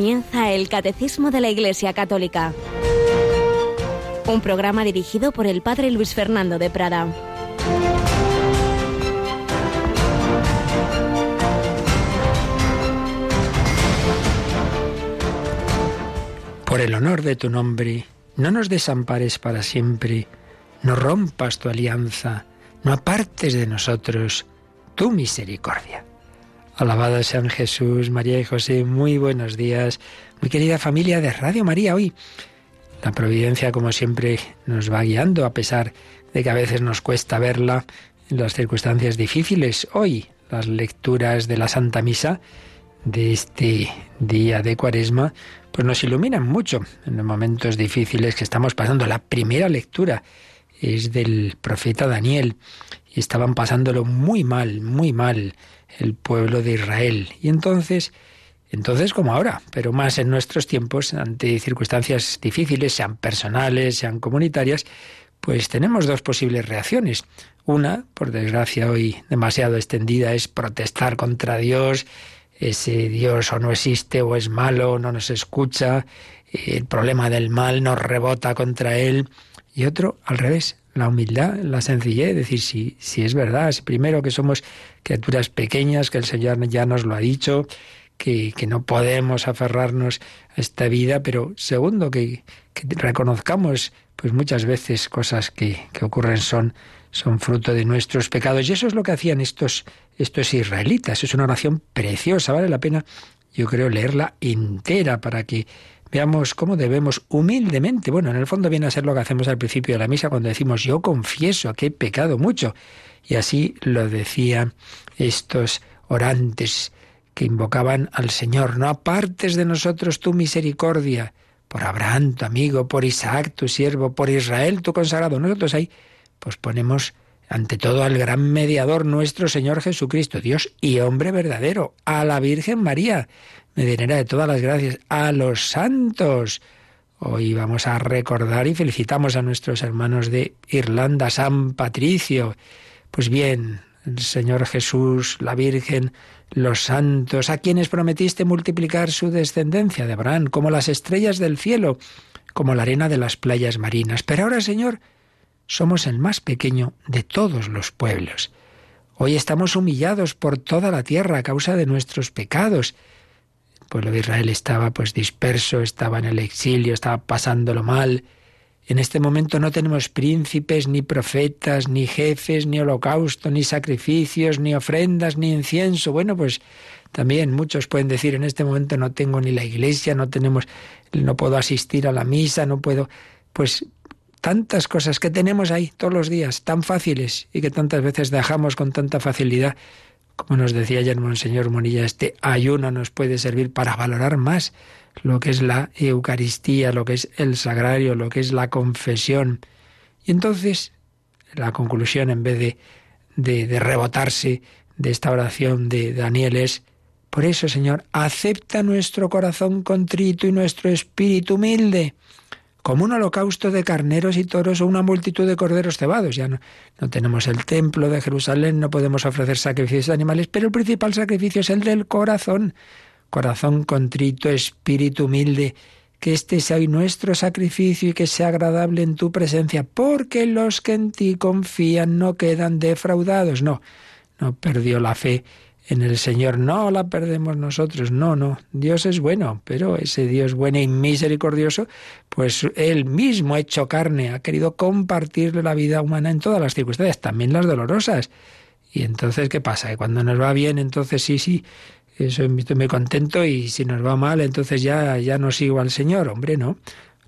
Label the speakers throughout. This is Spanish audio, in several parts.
Speaker 1: comienza el Catecismo de la Iglesia Católica, un programa dirigido por el Padre Luis Fernando de Prada.
Speaker 2: Por el honor de tu nombre, no nos desampares para siempre, no rompas tu alianza, no apartes de nosotros tu misericordia. Alabado sean Jesús, María y José. Muy buenos días, mi querida familia de Radio María. Hoy la providencia, como siempre, nos va guiando, a pesar de que a veces nos cuesta verla en las circunstancias difíciles. Hoy las lecturas de la Santa Misa de este día de Cuaresma, pues nos iluminan mucho en los momentos difíciles que estamos pasando. La primera lectura es del profeta Daniel y estaban pasándolo muy mal, muy mal el pueblo de Israel. Y entonces, entonces como ahora, pero más en nuestros tiempos, ante circunstancias difíciles, sean personales, sean comunitarias, pues tenemos dos posibles reacciones. Una, por desgracia hoy demasiado extendida, es protestar contra Dios, ese Dios o no existe o es malo, no nos escucha, el problema del mal nos rebota contra él. Y otro, al revés, la humildad, la sencillez, decir si, si es verdad, si primero que somos criaturas pequeñas, que el Señor ya nos lo ha dicho, que, que no podemos aferrarnos a esta vida, pero segundo, que, que reconozcamos pues muchas veces cosas que, que ocurren son, son fruto de nuestros pecados. Y eso es lo que hacían estos, estos israelitas. Es una oración preciosa, vale la pena, yo creo, leerla entera para que Veamos cómo debemos humildemente, bueno, en el fondo viene a ser lo que hacemos al principio de la misa cuando decimos yo confieso que he pecado mucho. Y así lo decían estos orantes que invocaban al Señor, no apartes de nosotros tu misericordia, por Abraham, tu amigo, por Isaac, tu siervo, por Israel, tu consagrado. Nosotros ahí pues ponemos ante todo al gran mediador nuestro Señor Jesucristo, Dios y hombre verdadero, a la Virgen María, medianera de todas las gracias, a los santos. Hoy vamos a recordar y felicitamos a nuestros hermanos de Irlanda, San Patricio. Pues bien, el Señor Jesús, la Virgen, los santos, a quienes prometiste multiplicar su descendencia de Abraham, como las estrellas del cielo, como la arena de las playas marinas. Pero ahora, Señor, somos el más pequeño de todos los pueblos. Hoy estamos humillados por toda la tierra a causa de nuestros pecados pueblo de Israel estaba pues disperso, estaba en el exilio, estaba pasándolo mal. En este momento no tenemos príncipes, ni profetas, ni jefes, ni holocausto, ni sacrificios, ni ofrendas, ni incienso. Bueno, pues también muchos pueden decir en este momento no tengo ni la iglesia, no tenemos, no puedo asistir a la misa, no puedo. Pues tantas cosas que tenemos ahí todos los días, tan fáciles y que tantas veces dejamos con tanta facilidad como nos decía ayer Monseñor Monilla, este ayuno nos puede servir para valorar más lo que es la Eucaristía, lo que es el sagrario, lo que es la confesión. Y entonces, la conclusión, en vez de, de, de rebotarse de esta oración de Daniel, es, por eso, Señor, acepta nuestro corazón contrito y nuestro espíritu humilde como un holocausto de carneros y toros o una multitud de corderos cebados. Ya no, tenemos el templo de Jerusalén, no podemos ofrecer sacrificios de animales, pero el principal sacrificio es el del corazón. Corazón contrito, espíritu humilde, que este sea hoy nuestro sacrificio y que sea agradable en tu presencia, porque los que en ti confían no quedan defraudados. No, no perdió la fe en el Señor. No la perdemos nosotros, no, no. Dios es bueno, pero ese Dios bueno y misericordioso, pues Él mismo ha hecho carne, ha querido compartir la vida humana en todas las circunstancias, también las dolorosas. Y entonces, ¿qué pasa? Que cuando nos va bien, entonces sí, sí, eso estoy muy contento y si nos va mal, entonces ya, ya no sigo al Señor. Hombre, no.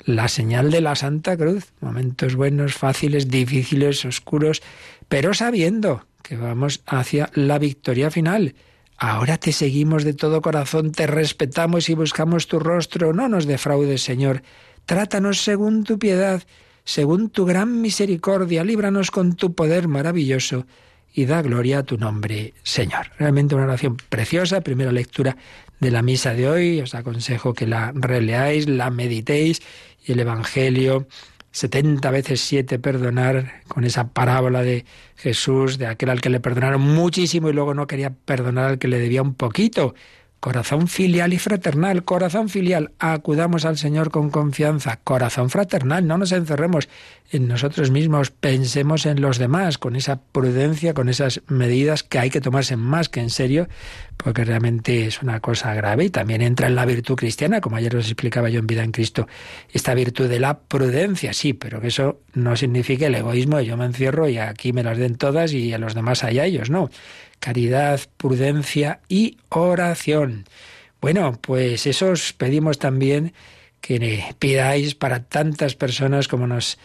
Speaker 2: La señal de la Santa Cruz, momentos buenos, fáciles, difíciles, oscuros, pero sabiendo que vamos hacia la victoria final. Ahora te seguimos de todo corazón, te respetamos y buscamos tu rostro. No nos defraudes, Señor. Trátanos según tu piedad, según tu gran misericordia. Líbranos con tu poder maravilloso y da gloria a tu nombre, Señor. Realmente una oración preciosa, primera lectura de la misa de hoy. Os aconsejo que la releáis, la meditéis y el Evangelio 70 veces siete perdonar, con esa parábola de Jesús, de aquel al que le perdonaron muchísimo y luego no quería perdonar al que le debía un poquito. Corazón filial y fraternal, corazón filial, acudamos al Señor con confianza, corazón fraternal, no nos encerremos en nosotros mismos, pensemos en los demás, con esa prudencia, con esas medidas que hay que tomarse más que en serio, porque realmente es una cosa grave y también entra en la virtud cristiana, como ayer os explicaba yo en Vida en Cristo, esta virtud de la prudencia, sí, pero que eso no signifique el egoísmo de yo me encierro y aquí me las den todas y a los demás hay a ellos, no caridad, prudencia y oración. Bueno, pues eso os pedimos también que pidáis para tantas personas como nos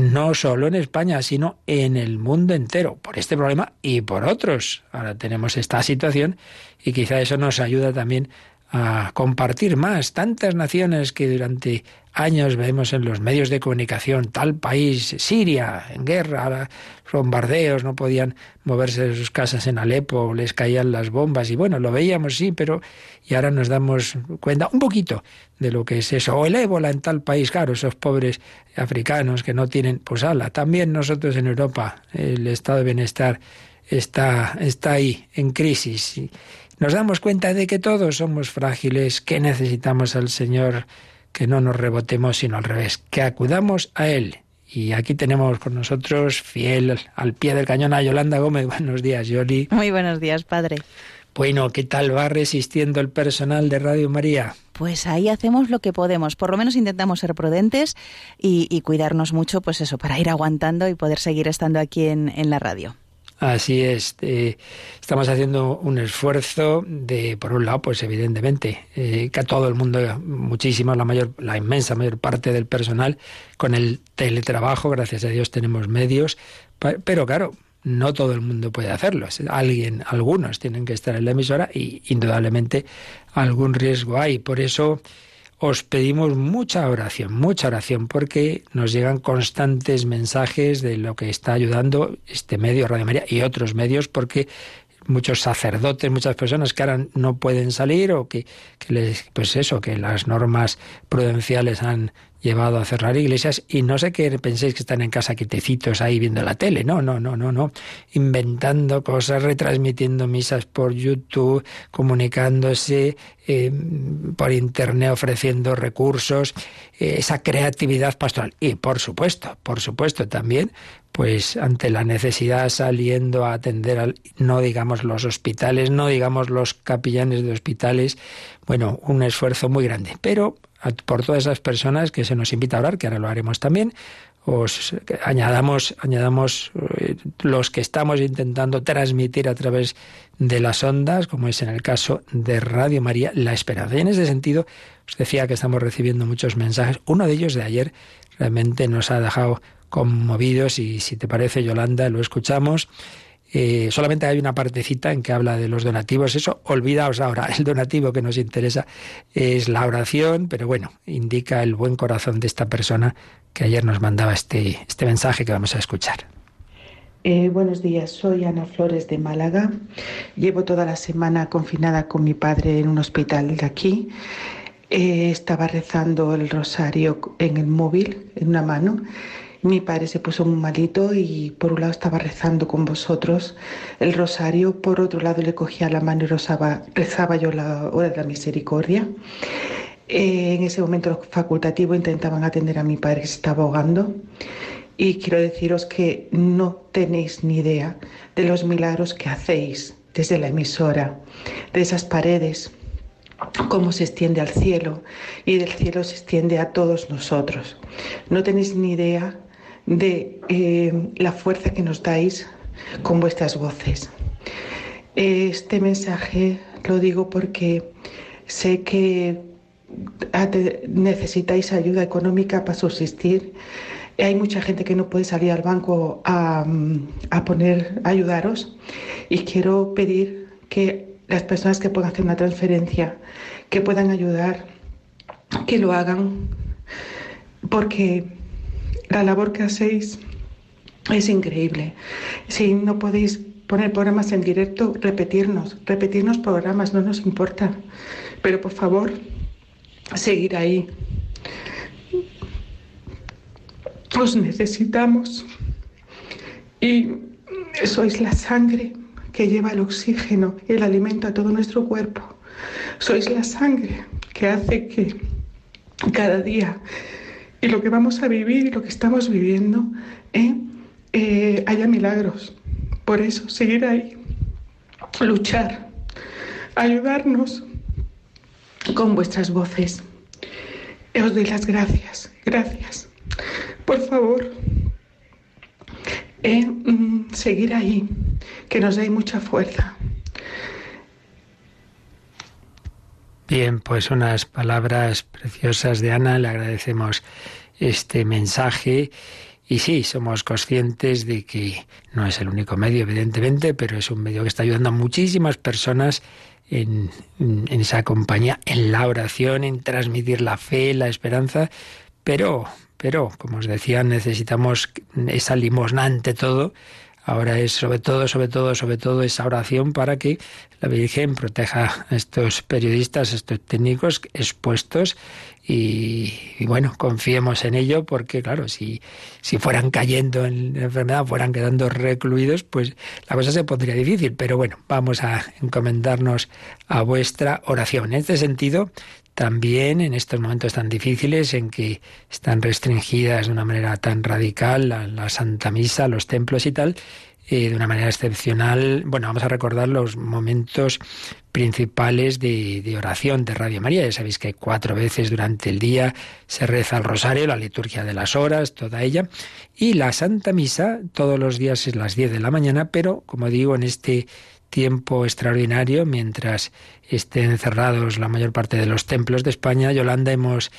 Speaker 2: no solo en España, sino en el mundo entero, por este problema y por otros. Ahora tenemos esta situación y quizá eso nos ayuda también a compartir más. Tantas naciones que durante años vemos en los medios de comunicación, tal país, Siria, en guerra, bombardeos, no podían moverse de sus casas en Alepo, les caían las bombas y bueno, lo veíamos sí, pero y ahora nos damos cuenta un poquito de lo que es eso. O el ébola en tal país, claro, esos pobres africanos que no tienen, pues ala, también nosotros en Europa, el estado de bienestar está, está ahí, en crisis. Nos damos cuenta de que todos somos frágiles, que necesitamos al Señor que no nos rebotemos, sino al revés, que acudamos a Él. Y aquí tenemos con nosotros, fiel al pie del cañón, a Yolanda Gómez. Buenos días, Yoli.
Speaker 3: Muy buenos días, padre.
Speaker 2: Bueno, ¿qué tal va resistiendo el personal de Radio María?
Speaker 3: Pues ahí hacemos lo que podemos. Por lo menos intentamos ser prudentes y, cuidarnos mucho, pues eso, para ir aguantando y poder seguir estando aquí en la radio.
Speaker 2: Así es, eh, estamos haciendo un esfuerzo de, por un lado, pues evidentemente, eh, que a todo el mundo, muchísimo, la mayor, la inmensa mayor parte del personal, con el teletrabajo, gracias a Dios tenemos medios, pero claro, no todo el mundo puede hacerlo. Alguien, algunos tienen que estar en la emisora y indudablemente algún riesgo hay. Por eso os pedimos mucha oración, mucha oración, porque nos llegan constantes mensajes de lo que está ayudando este medio, Radio María, y otros medios, porque muchos sacerdotes, muchas personas que ahora no pueden salir o que, les, pues eso, que las normas prudenciales han llevado a cerrar iglesias y no sé qué penséis que están en casa quietecitos ahí viendo la tele, no, no, no, no, no, inventando cosas, retransmitiendo misas por YouTube, comunicándose eh, por internet, ofreciendo recursos, eh, esa creatividad pastoral. Y por supuesto, por supuesto también pues ante la necesidad saliendo a atender al, no digamos los hospitales, no digamos los capillanes de hospitales, bueno, un esfuerzo muy grande, pero por todas esas personas que se nos invita a orar, que ahora lo haremos también, os añadamos, añadamos eh, los que estamos intentando transmitir a través de las ondas, como es en el caso de Radio María, la esperanza. Y en ese sentido, os decía que estamos recibiendo muchos mensajes. Uno de ellos de ayer realmente nos ha dejado conmovidos y si te parece, Yolanda, lo escuchamos. Eh, solamente hay una partecita en que habla de los donativos. Eso, olvidaos ahora. El donativo que nos interesa es la oración, pero bueno, indica el buen corazón de esta persona que ayer nos mandaba este, este mensaje que vamos a escuchar.
Speaker 4: Eh, buenos días, soy Ana Flores de Málaga. Llevo toda la semana confinada con mi padre en un hospital de aquí. Eh, estaba rezando el rosario en el móvil, en una mano, mi padre se puso muy malito y por un lado estaba rezando con vosotros el rosario, por otro lado le cogía la mano y rezaba, yo la hora de la misericordia. Eh, en ese momento los facultativos intentaban atender a mi padre que se estaba ahogando y quiero deciros que no tenéis ni idea de los milagros que hacéis desde la emisora, de esas paredes, cómo se extiende al cielo y del cielo se extiende a todos nosotros. No tenéis ni idea de eh, la fuerza que nos dais con vuestras voces. Este mensaje lo digo porque sé que necesitáis ayuda económica para subsistir. Hay mucha gente que no puede salir al banco a, a poner, ayudaros y quiero pedir que las personas que puedan hacer una transferencia, que puedan ayudar, que lo hagan, porque la labor que hacéis es increíble. Si no podéis poner programas en directo, repetirnos, repetirnos programas, no nos importa. Pero por favor, seguir ahí. Os necesitamos. Y sois la sangre que lleva el oxígeno y el alimento a todo nuestro cuerpo. Sois la sangre que hace que cada día y lo que vamos a vivir y lo que estamos viviendo ¿eh? Eh, haya milagros. Por eso, seguir ahí, luchar, ayudarnos con vuestras voces. Os doy las gracias, gracias. Por favor, eh, mm, seguir ahí, que nos dé mucha fuerza.
Speaker 2: Bien, pues unas palabras preciosas de Ana, le agradecemos este mensaje. Y sí, somos conscientes de que no es el único medio, evidentemente, pero es un medio que está ayudando a muchísimas personas en, esa compañía, en la oración, en transmitir la fe, la esperanza, pero, pero, como os decía, necesitamos esa limosna ante todo Ahora es sobre todo, sobre todo, sobre todo esa oración para que la Virgen proteja a estos periodistas, a estos técnicos expuestos y, bueno, confiemos en ello porque claro, si, si fueran cayendo en la enfermedad, fueran quedando recluidos, pues la cosa se pondría difícil. Pero bueno, vamos a encomendarnos a vuestra oración. En este sentido, también en estos momentos tan difíciles en que están restringidas de una manera tan radical la, Santa Misa, los templos y tal, eh, de una manera excepcional. Bueno, vamos a recordar los momentos principales de, oración de Radio María. Ya sabéis que cuatro veces durante el día se reza el rosario, la liturgia de las horas, toda ella. Y la Santa Misa todos los días es las 10 de la mañana, pero como digo, en este tiempo extraordinario mientras estén cerrados la mayor parte de los templos de España. Yolanda, hemos,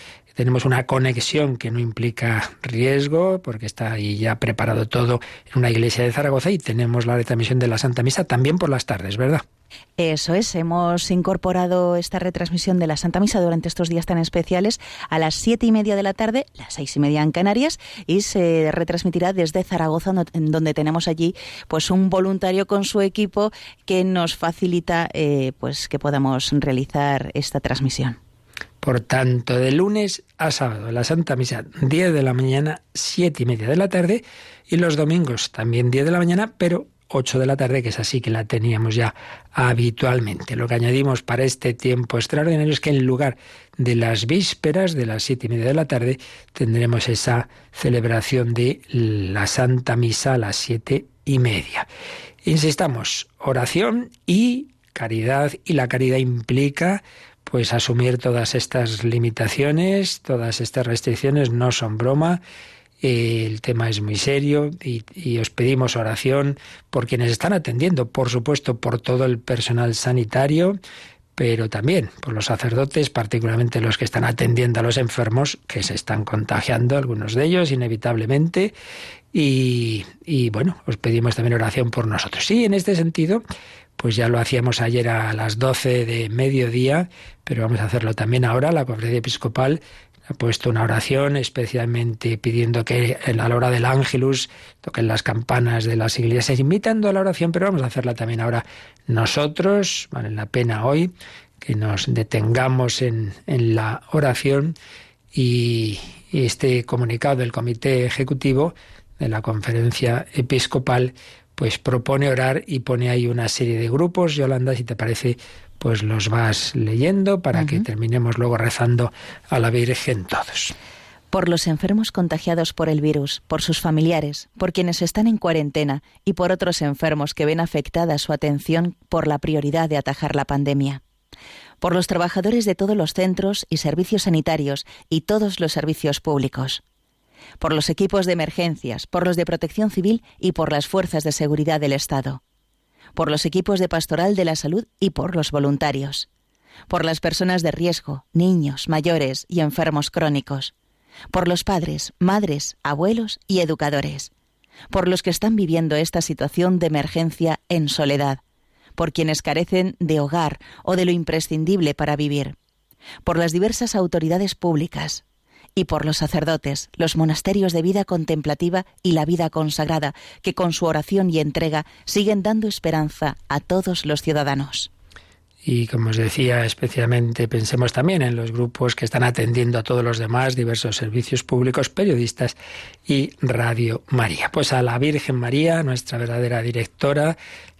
Speaker 2: tenemos una conexión que no implica riesgo, porque está ahí ya preparado todo en una iglesia de Zaragoza y tenemos la retransmisión de la Santa Misa también por las tardes, ¿verdad?
Speaker 3: Eso es, hemos incorporado esta retransmisión de la Santa Misa durante estos días tan especiales a las siete y media de la tarde, las seis y media en Canarias, y se retransmitirá desde Zaragoza, donde tenemos allí pues un voluntario con su equipo que nos facilita eh, pues que podamos realizar esta transmisión.
Speaker 2: Por tanto, de lunes a sábado, la Santa Misa, 10 de la mañana, siete y media de la tarde, y los domingos también 10 de la mañana, pero 8 de la tarde, que es así que la teníamos ya habitualmente. Lo que añadimos para este tiempo extraordinario es que en lugar de las vísperas de las siete y media de la tarde tendremos esa celebración de la Santa Misa a las siete y media. Insistamos, oración y caridad, y la caridad implica pues asumir todas estas limitaciones, todas estas restricciones no son broma el tema es muy serio y, os pedimos oración por quienes están atendiendo, por supuesto, por todo el personal sanitario, pero también por los sacerdotes, particularmente los que están atendiendo a los enfermos, que se están contagiando, algunos de ellos, inevitablemente. Y, y bueno, os pedimos también oración por nosotros. Sí, en este sentido, pues ya lo hacíamos ayer a las 12 de mediodía, pero vamos a hacerlo también ahora. La conferencia episcopal ha puesto una oración especialmente pidiendo que a la hora del ángelus toquen las campanas de las iglesias, invitando a la oración, pero vamos a hacerla también ahora nosotros. Vale la pena hoy que nos detengamos en, en la oración y, y este comunicado del Comité Ejecutivo de la Conferencia Episcopal pues propone orar y pone ahí una serie de grupos. Yolanda, si te parece, pues los vas leyendo para que terminemos luego rezando a la Virgen todos.
Speaker 3: Por los enfermos contagiados por el virus, por sus familiares, por quienes están en cuarentena y por otros enfermos que ven afectada su atención por la prioridad de atajar la pandemia. Por los trabajadores de todos los centros y servicios sanitarios y todos los servicios públicos por los equipos de emergencias, por los de protección civil y por las fuerzas de seguridad del Estado por los equipos de pastoral de la salud y por los voluntarios, por las personas de riesgo, niños, mayores y enfermos crónicos, por los padres, madres, abuelos y educadores, por los que están viviendo esta situación de emergencia en soledad, por quienes carecen de hogar o de lo imprescindible para vivir, por las diversas autoridades públicas, y por los sacerdotes, los monasterios de vida contemplativa y la vida consagrada, que con su oración y entrega siguen dando esperanza a todos los ciudadanos.
Speaker 2: Y como os decía, especialmente pensemos también en los grupos que están atendiendo a todos los demás, diversos servicios públicos, periodistas y Radio María. Pues a la Virgen María, nuestra verdadera directora,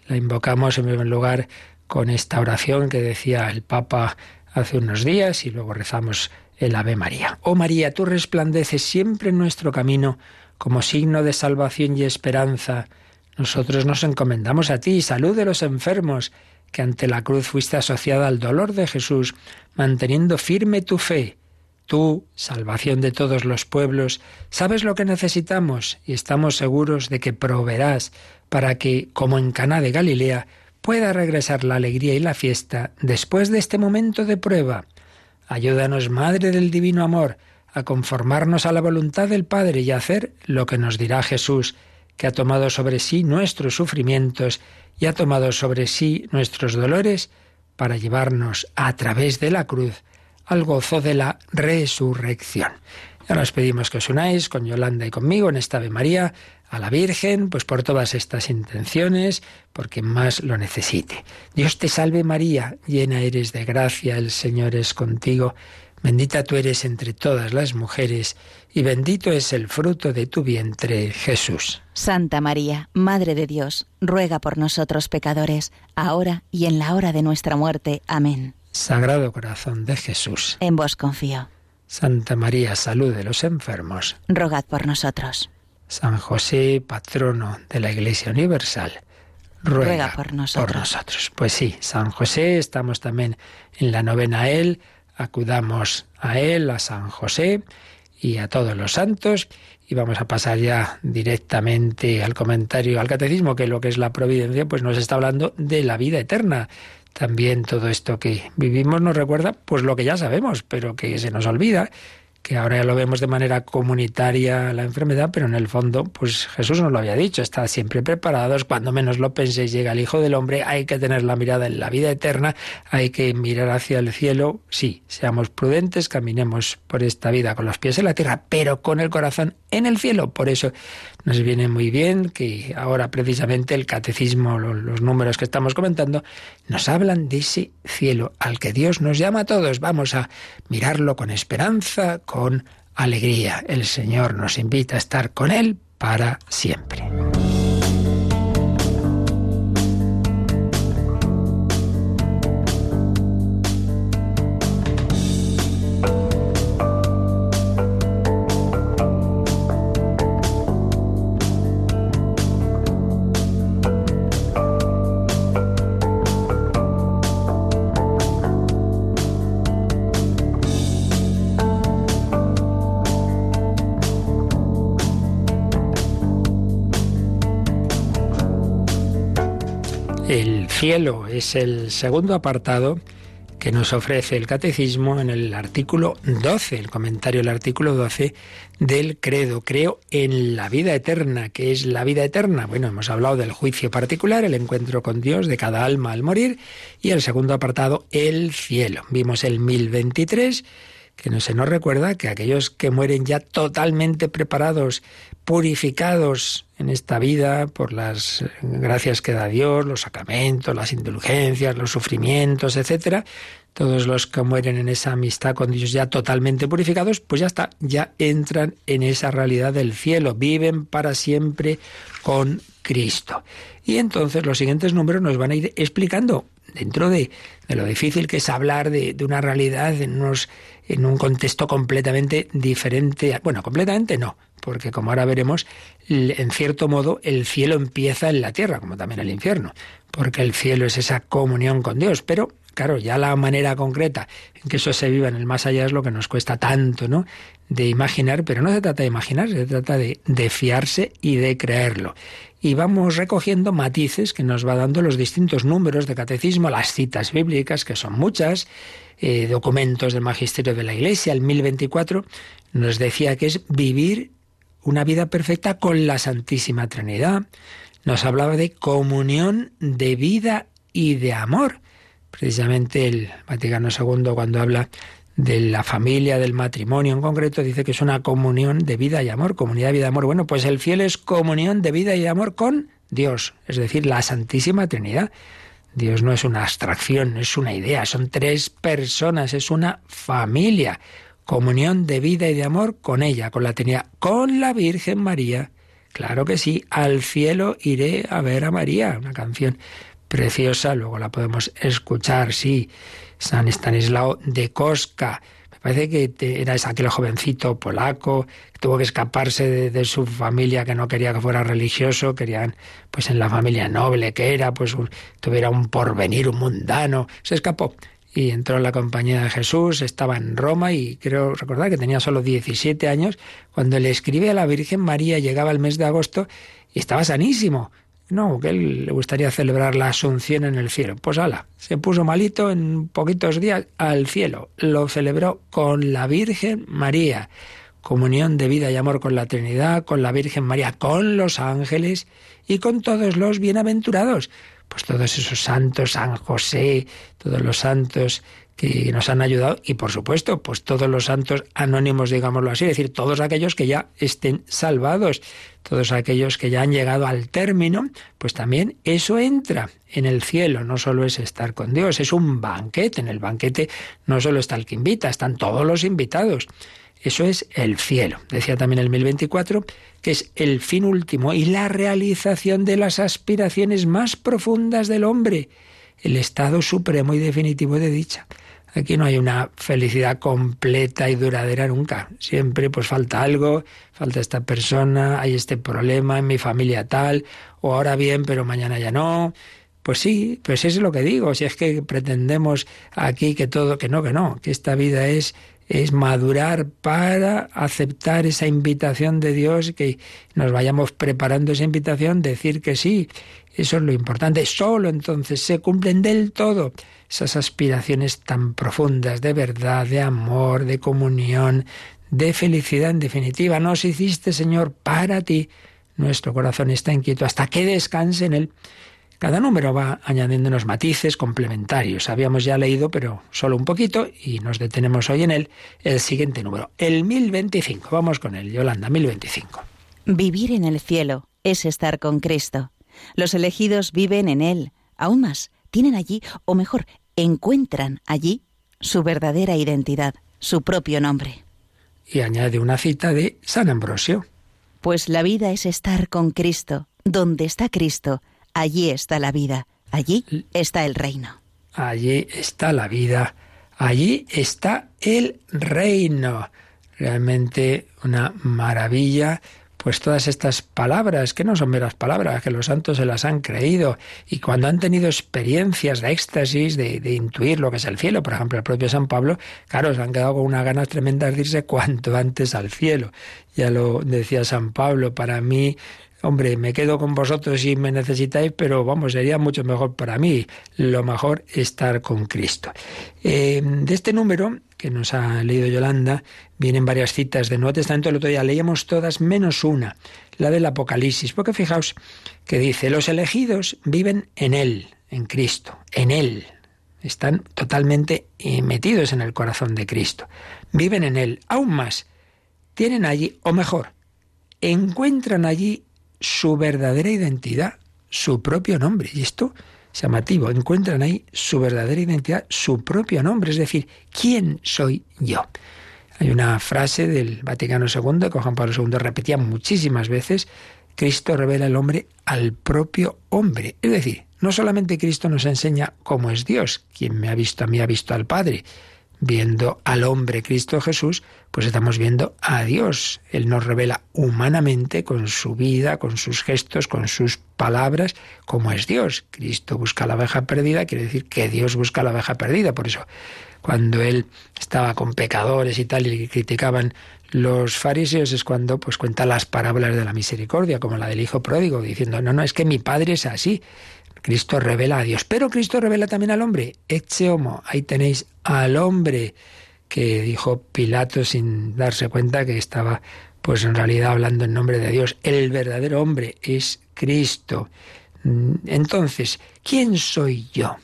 Speaker 2: la invocamos en primer lugar con esta oración que decía el Papa hace unos días y luego rezamos el Ave María. Oh María, tú resplandeces siempre en nuestro camino como signo de salvación y esperanza. Nosotros nos encomendamos a ti, salud de los enfermos, que ante la cruz fuiste asociada al dolor de Jesús, manteniendo firme tu fe. Tú, salvación de todos los pueblos, sabes lo que necesitamos y estamos seguros de que proveerás para que, como en Caná de Galilea, pueda regresar la alegría y la fiesta después de este momento de prueba. Ayúdanos, Madre del Divino Amor, a conformarnos a la voluntad del Padre y a hacer lo que nos dirá Jesús, que ha tomado sobre sí nuestros sufrimientos y ha tomado sobre sí nuestros dolores para llevarnos a través de la cruz al gozo de la resurrección. Nos pedimos que os unáis con Yolanda y conmigo en esta Ave María a la Virgen, pues por todas estas intenciones, porque más lo necesite. Dios te salve María, llena eres de gracia, el Señor es contigo, bendita tú eres entre todas las mujeres, y bendito es el fruto de tu vientre, Jesús.
Speaker 3: Santa María, Madre de Dios, ruega por nosotros pecadores, ahora y en la hora de nuestra muerte. Amén.
Speaker 2: Sagrado corazón de Jesús.
Speaker 3: En vos confío.
Speaker 2: Santa María, salud de los enfermos.
Speaker 3: Rogad por nosotros.
Speaker 2: San José, patrono de la Iglesia Universal, ruega,
Speaker 3: por, nosotros.
Speaker 2: por, nosotros. Pues sí, San José, estamos también en la novena a él, acudamos a él, a San José y a todos los santos. Y vamos a pasar ya directamente al comentario, al catecismo, que lo que es la providencia, pues nos está hablando de la vida eterna. También todo esto que vivimos nos recuerda, pues lo que ya sabemos, pero que se nos olvida, que ahora ya lo vemos de manera comunitaria la enfermedad, pero en el fondo, pues Jesús nos lo había dicho, está siempre preparados, cuando menos lo penséis llega el Hijo del Hombre, hay que tener la mirada en la vida eterna, hay que mirar hacia el cielo, sí, seamos prudentes, caminemos por esta vida con los pies en la tierra, pero con el corazón en el cielo, por eso nos viene muy bien que ahora precisamente el catecismo, los números que estamos comentando, nos hablan de ese cielo al que Dios nos llama a todos. Vamos a mirarlo con esperanza, con alegría. El Señor nos invita a estar con Él para siempre. Cielo es el segundo apartado que nos ofrece el catecismo en el artículo 12, el comentario del artículo 12 del credo. Creo en la vida eterna. ¿Qué es la vida eterna? Bueno, hemos hablado del juicio particular, el encuentro con Dios de cada alma al morir, y el segundo apartado, el cielo. Vimos el 1023 que no se nos recuerda que aquellos que mueren ya totalmente preparados, purificados en esta vida por las gracias que da Dios, los sacramentos, las indulgencias, los sufrimientos, etcétera, todos los que mueren en esa amistad con Dios ya totalmente purificados, pues ya está, ya entran en esa realidad del cielo, viven para siempre con Cristo. Y entonces los siguientes números nos van a ir explicando dentro de, lo difícil que es hablar de, de, una realidad en, unos, en un contexto completamente diferente. Bueno, completamente no, porque como ahora veremos, en cierto modo el cielo empieza en la tierra, como también el infierno, porque el cielo es esa comunión con Dios, pero claro, ya la manera concreta en que eso se viva en el más allá es lo que nos cuesta tanto, ¿no? De imaginar, pero no se trata de imaginar, se trata de, de fiarse y de creerlo y vamos recogiendo matices que nos va dando los distintos números de catecismo, las citas bíblicas, que son muchas, eh, documentos del magisterio de la Iglesia, el 1024, nos decía que es vivir una vida perfecta con la Santísima Trinidad. Nos hablaba de comunión de vida y de amor. Precisamente el Vaticano II cuando habla de la familia, del matrimonio en concreto, dice que es una comunión de vida y amor, comunidad de vida y amor. Bueno, pues el fiel es comunión de vida y amor con Dios, es decir, la Santísima Trinidad. Dios no es una abstracción, es una idea, son tres personas, es una familia. Comunión de vida y de amor con ella, con la Trinidad, con la Virgen María. Claro que sí, al cielo iré a ver a María, una canción preciosa, luego la podemos escuchar, sí, San Estanislao de Koska. Parece que era aquel jovencito polaco que tuvo que escaparse de, su familia que no quería que fuera religioso, querían, pues en la familia noble que era, pues tuviera un porvenir, un mundano, se escapó y entró en la compañía de Jesús, estaba en Roma y creo recordar que tenía solo 17 años cuando le escribe a la Virgen María, llegaba el mes de agosto y estaba sanísimo. No, que él le gustaría celebrar la Asunción en el cielo. Pues ala, se puso malito en poquitos días al cielo. Lo celebró con la Virgen María. Comunión de vida y amor con la Trinidad, con la Virgen María, con los ángeles y con todos los bienaventurados pues todos esos santos, San José, todos los santos que nos han ayudado y por supuesto, pues todos los santos anónimos, digámoslo así, es decir, todos aquellos que ya estén salvados, todos aquellos que ya han llegado al término, pues también eso entra en el cielo, no solo es estar con Dios, es un banquete, en el banquete no solo está el que invita, están todos los invitados. Eso es el cielo. Decía también el 1024 que es el fin último y la realización de las aspiraciones más profundas del hombre, el estado supremo y definitivo de dicha. Aquí no hay una felicidad completa y duradera nunca. Siempre pues falta algo, falta esta persona, hay este problema en mi familia tal, o ahora bien, pero mañana ya no. Pues sí, pues eso es lo que digo, si es que pretendemos aquí que todo, que no, que no, que esta vida es es madurar para aceptar esa invitación de Dios, que nos vayamos preparando esa invitación, decir que sí, eso es lo importante. Solo entonces se cumplen del todo esas aspiraciones tan profundas de verdad, de amor, de comunión, de felicidad en definitiva. Nos hiciste, Señor, para ti. Nuestro corazón está inquieto hasta que descanse en Él. Cada número va añadiendo unos matices complementarios. Habíamos ya leído, pero solo un poquito, y nos detenemos hoy en él, el siguiente número, el 1025. Vamos con él, Yolanda, 1025.
Speaker 3: Vivir en el cielo es estar con Cristo. Los elegidos viven en Él. Aún más, tienen allí, o mejor, encuentran allí su verdadera identidad, su propio nombre.
Speaker 2: Y añade una cita de San Ambrosio.
Speaker 3: Pues la vida es estar con Cristo. Donde está Cristo, Allí está la vida, allí está el reino.
Speaker 2: Allí está la vida, allí está el reino. Realmente una maravilla pues todas estas palabras, que no son meras palabras, que los santos se las han creído, y cuando han tenido experiencias de éxtasis, de, intuir lo que es el cielo, por ejemplo, el propio San Pablo, claro, se han quedado con unas ganas tremendas de irse cuanto antes al cielo. Ya lo decía San Pablo, para mí hombre, me quedo con vosotros si me necesitáis, pero vamos, sería mucho mejor para mí. Lo mejor estar con Cristo. Eh, de este número que nos ha leído Yolanda, vienen varias citas del Nuevo Testamento, el otro día leíamos todas menos una, la del Apocalipsis, porque fijaos que dice, los elegidos viven en Él, en Cristo, en Él, están totalmente metidos en el corazón de Cristo, viven en Él, aún más, tienen allí, o mejor, encuentran allí su verdadera identidad, su propio nombre. Y esto llamativo. Encuentran ahí su verdadera identidad, su propio nombre. Es decir, ¿quién soy yo? Hay una frase del Vaticano II que Juan Pablo II repetía muchísimas veces. Cristo revela el hombre al propio hombre. Es decir, no solamente Cristo nos enseña cómo es Dios, quien me ha visto a mí ha visto al Padre, viendo al hombre Cristo Jesús, pues estamos viendo a Dios. Él nos revela humanamente con su vida, con sus gestos, con sus palabras, cómo es Dios. Cristo busca la abeja perdida, quiere decir que Dios busca la abeja perdida. Por eso, cuando él estaba con pecadores y tal, y criticaban los fariseos, es cuando pues cuenta las parábolas de la misericordia, como la del hijo pródigo, diciendo, no, no, es que mi padre es así. Cristo revela a Dios, pero Cristo revela también al hombre. Eche homo, ahí tenéis al hombre que dijo Pilato sin darse cuenta que estaba pues en realidad hablando en nombre de Dios. El verdadero hombre es Cristo. Entonces, ¿quién soy yo?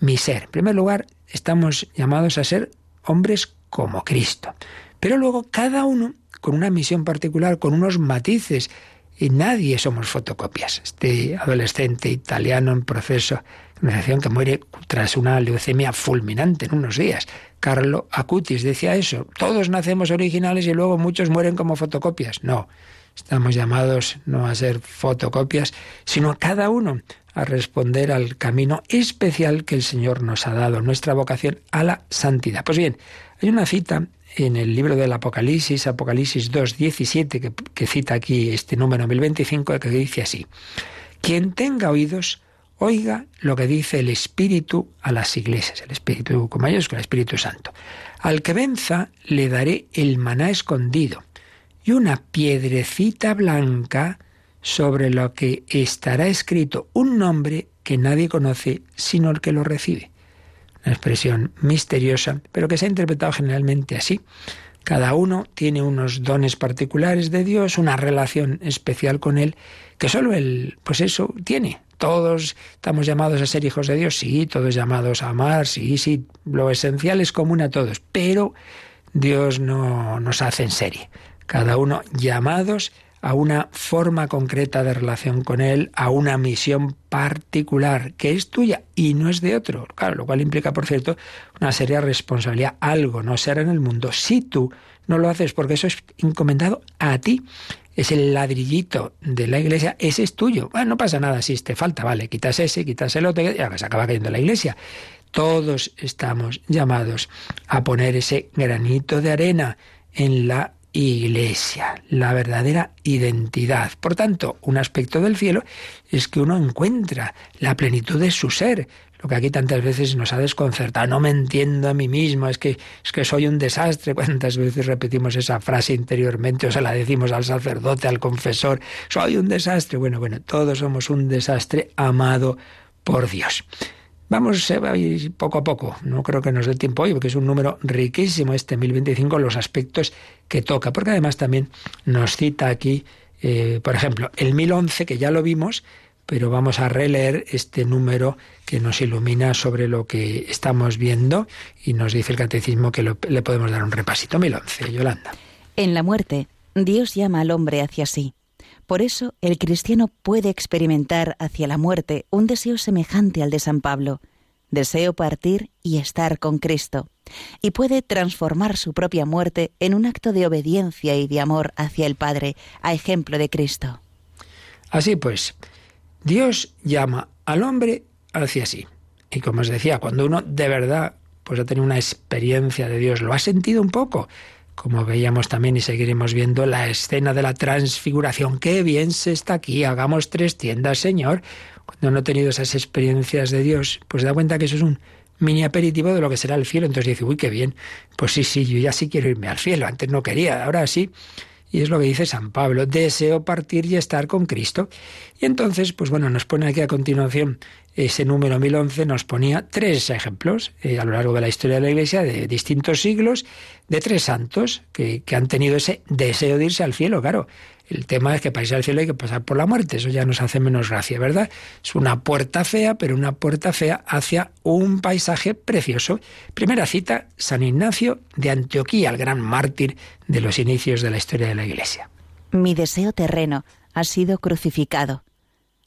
Speaker 2: Mi ser. En primer lugar, estamos llamados a ser hombres como Cristo. Pero luego cada uno con una misión particular, con unos matices y nadie somos fotocopias. Este adolescente italiano en proceso de que muere tras una leucemia fulminante en unos días. Carlo Acutis decía eso. Todos nacemos originales y luego muchos mueren como fotocopias. No, Estamos llamados no a ser fotocopias, sino a cada uno a responder al camino especial que el Señor nos ha dado, nuestra vocación a la santidad. Pues bien, hay una cita en el libro del Apocalipsis, Apocalipsis 2.17, que, que cita aquí este número 1025, que dice así, quien tenga oídos, oiga lo que dice el Espíritu a las iglesias, el Espíritu con mayúscula, el Espíritu Santo. Al que venza le daré el maná escondido y una piedrecita blanca sobre lo que estará escrito un nombre que nadie conoce sino el que lo recibe. Una expresión misteriosa, pero que se ha interpretado generalmente así. Cada uno tiene unos dones particulares de Dios, una relación especial con Él, que solo Él, pues eso, tiene. Todos estamos llamados a ser hijos de Dios, sí, todos llamados a amar, sí, sí, lo esencial es común a todos, pero Dios no nos hace en serie. Cada uno llamados a una forma concreta de relación con Él, a una misión particular que es tuya y no es de otro. Claro, lo cual implica, por cierto, una seria responsabilidad. Algo no será en el mundo si tú no lo haces, porque eso es encomendado a ti. Es el ladrillito de la iglesia, ese es tuyo. Bueno, no pasa nada si te falta, vale, quitas ese, quitas el otro, ya se acaba cayendo la iglesia. Todos estamos llamados a poner ese granito de arena en la iglesia, la verdadera identidad. Por tanto, un aspecto del cielo es que uno encuentra la plenitud de su ser, lo que aquí tantas veces nos ha desconcertado. No me entiendo a mí mismo, es que, es que soy un desastre. ¿Cuántas veces repetimos esa frase interiormente o se la decimos al sacerdote, al confesor? Soy un desastre. Bueno, bueno, todos somos un desastre amado por Dios. Vamos a ir poco a poco, no creo que nos dé tiempo hoy, porque es un número riquísimo este 1025, los aspectos que toca, porque además también nos cita aquí, eh, por ejemplo, el 1011, que ya lo vimos, pero vamos a releer este número que nos ilumina sobre lo que estamos viendo y nos dice el catecismo que le podemos dar un repasito. 1011, Yolanda.
Speaker 3: En la muerte, Dios llama al hombre hacia sí. Por eso el cristiano puede experimentar hacia la muerte un deseo semejante al de San Pablo, deseo partir y estar con Cristo, y puede transformar su propia muerte en un acto de obediencia y de amor hacia el Padre, a ejemplo de Cristo.
Speaker 2: Así pues, Dios llama al hombre hacia sí. Y como os decía, cuando uno de verdad pues ha tenido una experiencia de Dios, lo ha sentido un poco, como veíamos también y seguiremos viendo la escena de la transfiguración. Qué bien se está aquí, hagamos tres tiendas, Señor. Cuando no he tenido esas experiencias de Dios, pues da cuenta que eso es un mini aperitivo de lo que será el cielo. Entonces dice, uy, qué bien. Pues sí, sí, yo ya sí quiero irme al cielo. Antes no quería, ahora sí. Y es lo que dice San Pablo, deseo partir y estar con Cristo. Y entonces, pues bueno, nos pone aquí a continuación ese número 1011, nos ponía tres ejemplos eh, a lo largo de la historia de la Iglesia de distintos siglos, de tres santos que, que han tenido ese deseo de irse al cielo, claro. El tema es que para irse al cielo hay que pasar por la muerte, eso ya nos hace menos gracia, ¿verdad? Es una puerta fea, pero una puerta fea hacia un paisaje precioso. Primera cita, San Ignacio de Antioquía, el gran mártir de los inicios de la historia de la Iglesia.
Speaker 3: Mi deseo terreno ha sido crucificado.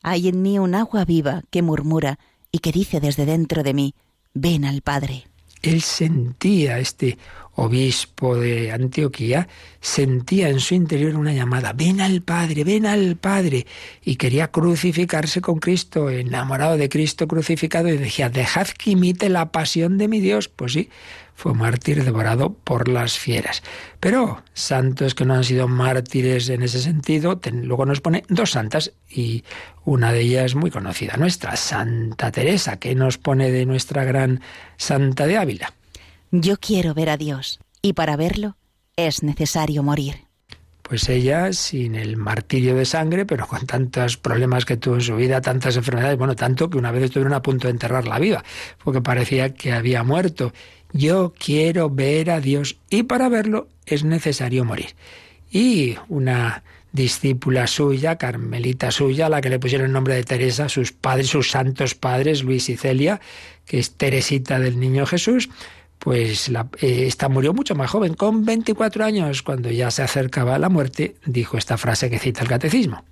Speaker 3: Hay en mí un agua viva que murmura y que dice desde dentro de mí, ven al Padre.
Speaker 2: Él sentía este obispo de Antioquía, sentía en su interior una llamada, ven al Padre, ven al Padre, y quería crucificarse con Cristo, enamorado de Cristo crucificado, y decía, dejad que imite la pasión de mi Dios. Pues sí, fue mártir devorado por las fieras. Pero santos que no han sido mártires en ese sentido, luego nos pone dos santas, y una de ellas muy conocida, nuestra Santa Teresa, que nos pone de nuestra gran Santa de Ávila.
Speaker 3: Yo quiero ver a Dios y para verlo es necesario morir.
Speaker 2: Pues ella, sin el martirio de sangre, pero con tantos problemas que tuvo en su vida, tantas enfermedades, bueno, tanto que una vez estuvieron a punto de enterrarla viva, porque parecía que había muerto. Yo quiero ver a Dios y para verlo es necesario morir. Y una discípula suya, carmelita suya, a la que le pusieron el nombre de Teresa, sus padres, sus santos padres, Luis y Celia, que es Teresita del Niño Jesús, pues la, eh, esta murió mucho más joven, con 24 años, cuando ya se acercaba a la muerte, dijo esta frase que cita el catecismo.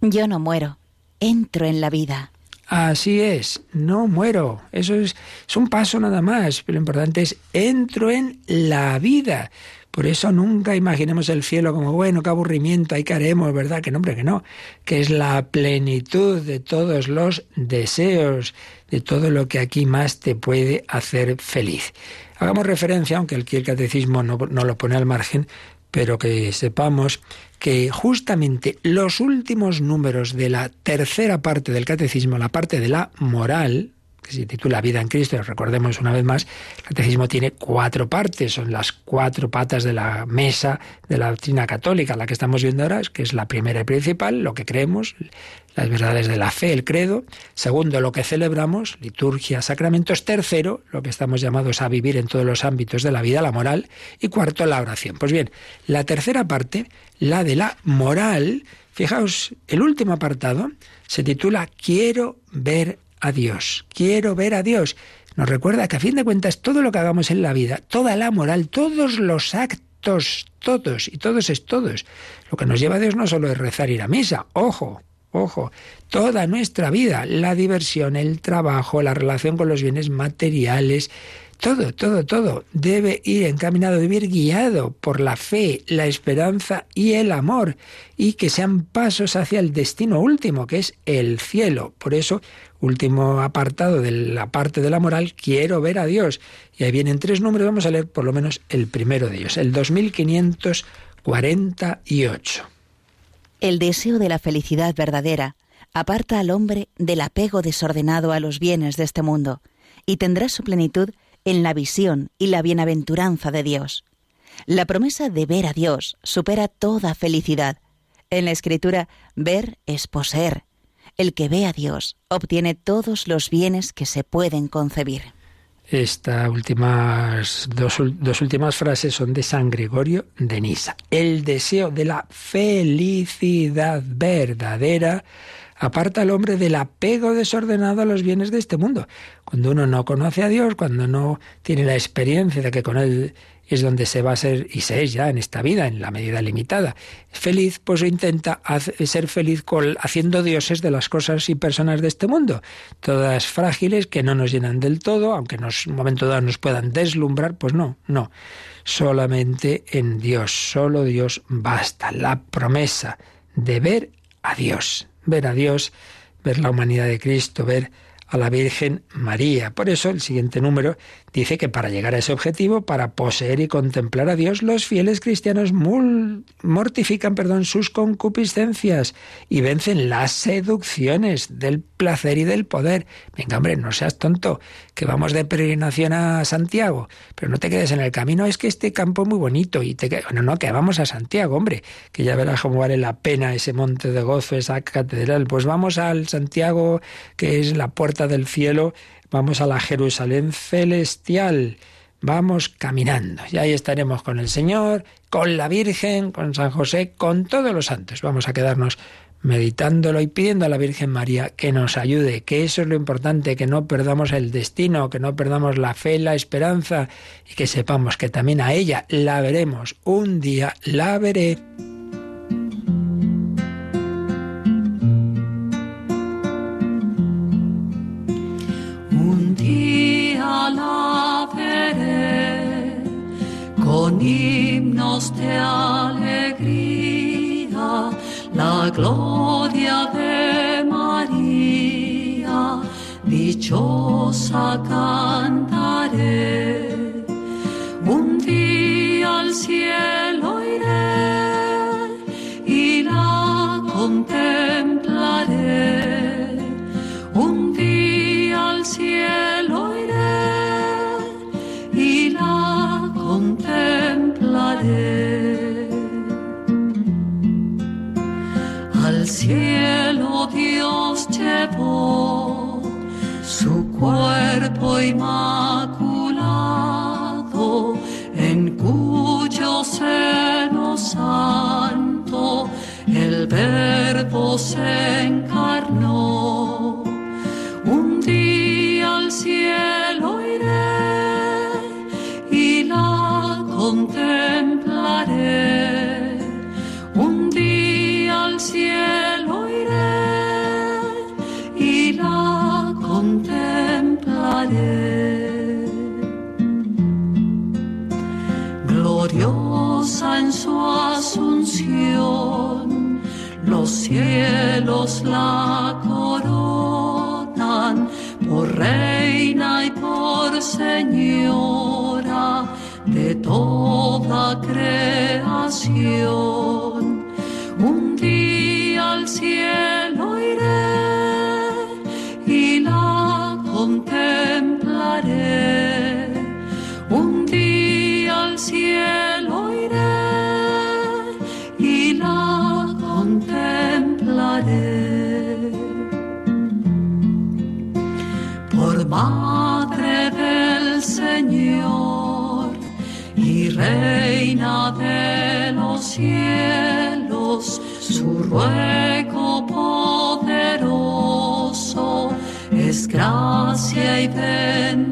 Speaker 3: Yo no muero, entro en la vida.
Speaker 2: Así es, no muero. Eso es, es un paso nada más, pero lo importante es entro en la vida. Por eso nunca imaginemos el cielo como, bueno, qué aburrimiento, ahí que haremos, ¿verdad? Que no, hombre, que no, que es la plenitud de todos los deseos, de todo lo que aquí más te puede hacer feliz. Hagamos referencia, aunque aquí el catecismo no, no lo pone al margen, pero que sepamos que justamente los últimos números de la tercera parte del catecismo, la parte de la moral, que se titula Vida en Cristo, recordemos una vez más, el catecismo tiene cuatro partes, son las cuatro patas de la mesa de la doctrina católica, la que estamos viendo ahora, que es la primera y principal, lo que creemos, las verdades de la fe, el credo. Segundo, lo que celebramos, liturgia, sacramentos. Tercero, lo que estamos llamados a vivir en todos los ámbitos de la vida, la moral. Y cuarto, la oración. Pues bien, la tercera parte, la de la moral, fijaos, el último apartado se titula Quiero ver a Dios. Quiero ver a Dios. Nos recuerda que a fin de cuentas todo lo que hagamos en la vida, toda la moral, todos los actos, todos y todos es todos. Lo que nos lleva a Dios no solo es rezar ir a misa, ojo, Ojo, toda nuestra vida, la diversión, el trabajo, la relación con los bienes materiales, todo, todo, todo debe ir encaminado, debe ir guiado por la fe, la esperanza y el amor, y que sean pasos hacia el destino último, que es el cielo. Por eso, último apartado de la parte de la moral, quiero ver a Dios. Y ahí vienen tres números, vamos a leer por lo menos el primero de ellos, el 2548.
Speaker 3: El deseo de la felicidad verdadera aparta al hombre del apego desordenado a los bienes de este mundo y tendrá su plenitud en la visión y la bienaventuranza de Dios. La promesa de ver a Dios supera toda felicidad. En la Escritura, ver es poseer. El que ve a Dios obtiene todos los bienes que se pueden concebir.
Speaker 2: Estas últimas dos, últimas frases son de San Gregorio de Nisa. El deseo de la felicidad verdadera aparta al hombre del apego desordenado a los bienes de este mundo. Cuando uno no conoce a Dios, cuando no tiene la experiencia de que con Él es donde se va a ser y se es ya en esta vida, en la medida limitada. Feliz, pues intenta ser feliz haciendo dioses de las cosas y personas de este mundo, todas frágiles que no nos llenan del todo, aunque en un momento dado nos puedan deslumbrar, pues no, no. Solamente en Dios, solo Dios basta. La promesa de ver a Dios, ver a Dios, ver la humanidad de Cristo, ver a la Virgen María. Por eso el siguiente número dice que para llegar a ese objetivo, para poseer y contemplar a Dios, los fieles cristianos mortifican perdón, sus concupiscencias y vencen las seducciones del placer y del poder. Venga, hombre, no seas tonto, que vamos de peregrinación a Santiago, pero no te quedes en el camino, es que este campo es muy bonito y te bueno, no, que vamos a Santiago, hombre, que ya verás cómo vale la pena ese monte de gozo, esa catedral. Pues vamos al Santiago, que es la puerta del cielo, vamos a la Jerusalén celestial. Vamos caminando y ahí estaremos con el Señor, con la Virgen, con San José, con todos los santos. Vamos a quedarnos meditándolo y pidiendo a la Virgen María que nos ayude, que eso es lo importante, que no perdamos el destino, que no perdamos la fe, la esperanza y que sepamos que también a ella la veremos, un día la veré.
Speaker 5: con himnos de alegría, la gloria de María, dichosa cantaré. Un día al cielo iré y la contemplaré. Cielo Dios llevó su cuerpo inmaculado, en cuyo seno santo el verbo se encarnó. Un día al cielo contemplaré. Los cielos la coronan por reina y por señora de toda creación. Reina de los cielos, su ruego poderoso es gracia y bendición.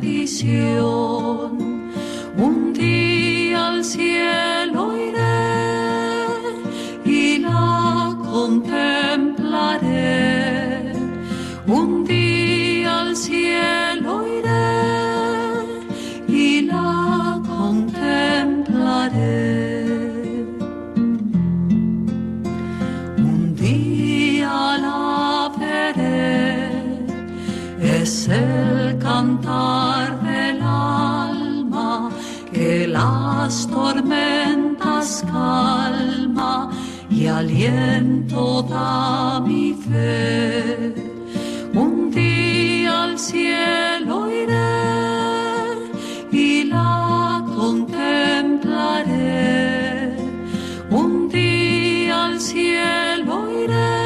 Speaker 5: Y aliento da mi fe. Un día al cielo iré y la contemplaré. Un día al cielo iré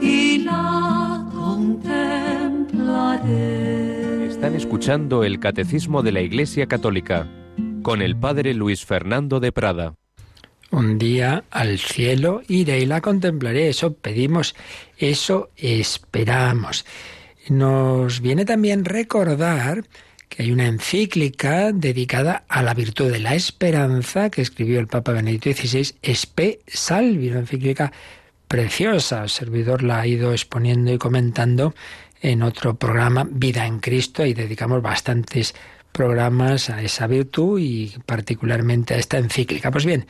Speaker 5: y la contemplaré.
Speaker 6: Están escuchando el Catecismo de la Iglesia Católica con el Padre Luis Fernando de Prada.
Speaker 2: Un día al cielo iré y la contemplaré. Eso pedimos, eso esperamos. Nos viene también recordar que hay una encíclica dedicada a la virtud de la esperanza que escribió el Papa Benedicto XVI, Espe Salvi, una encíclica preciosa. El servidor la ha ido exponiendo y comentando en otro programa, Vida en Cristo, y dedicamos bastantes programas a esa virtud y particularmente a esta encíclica. Pues bien,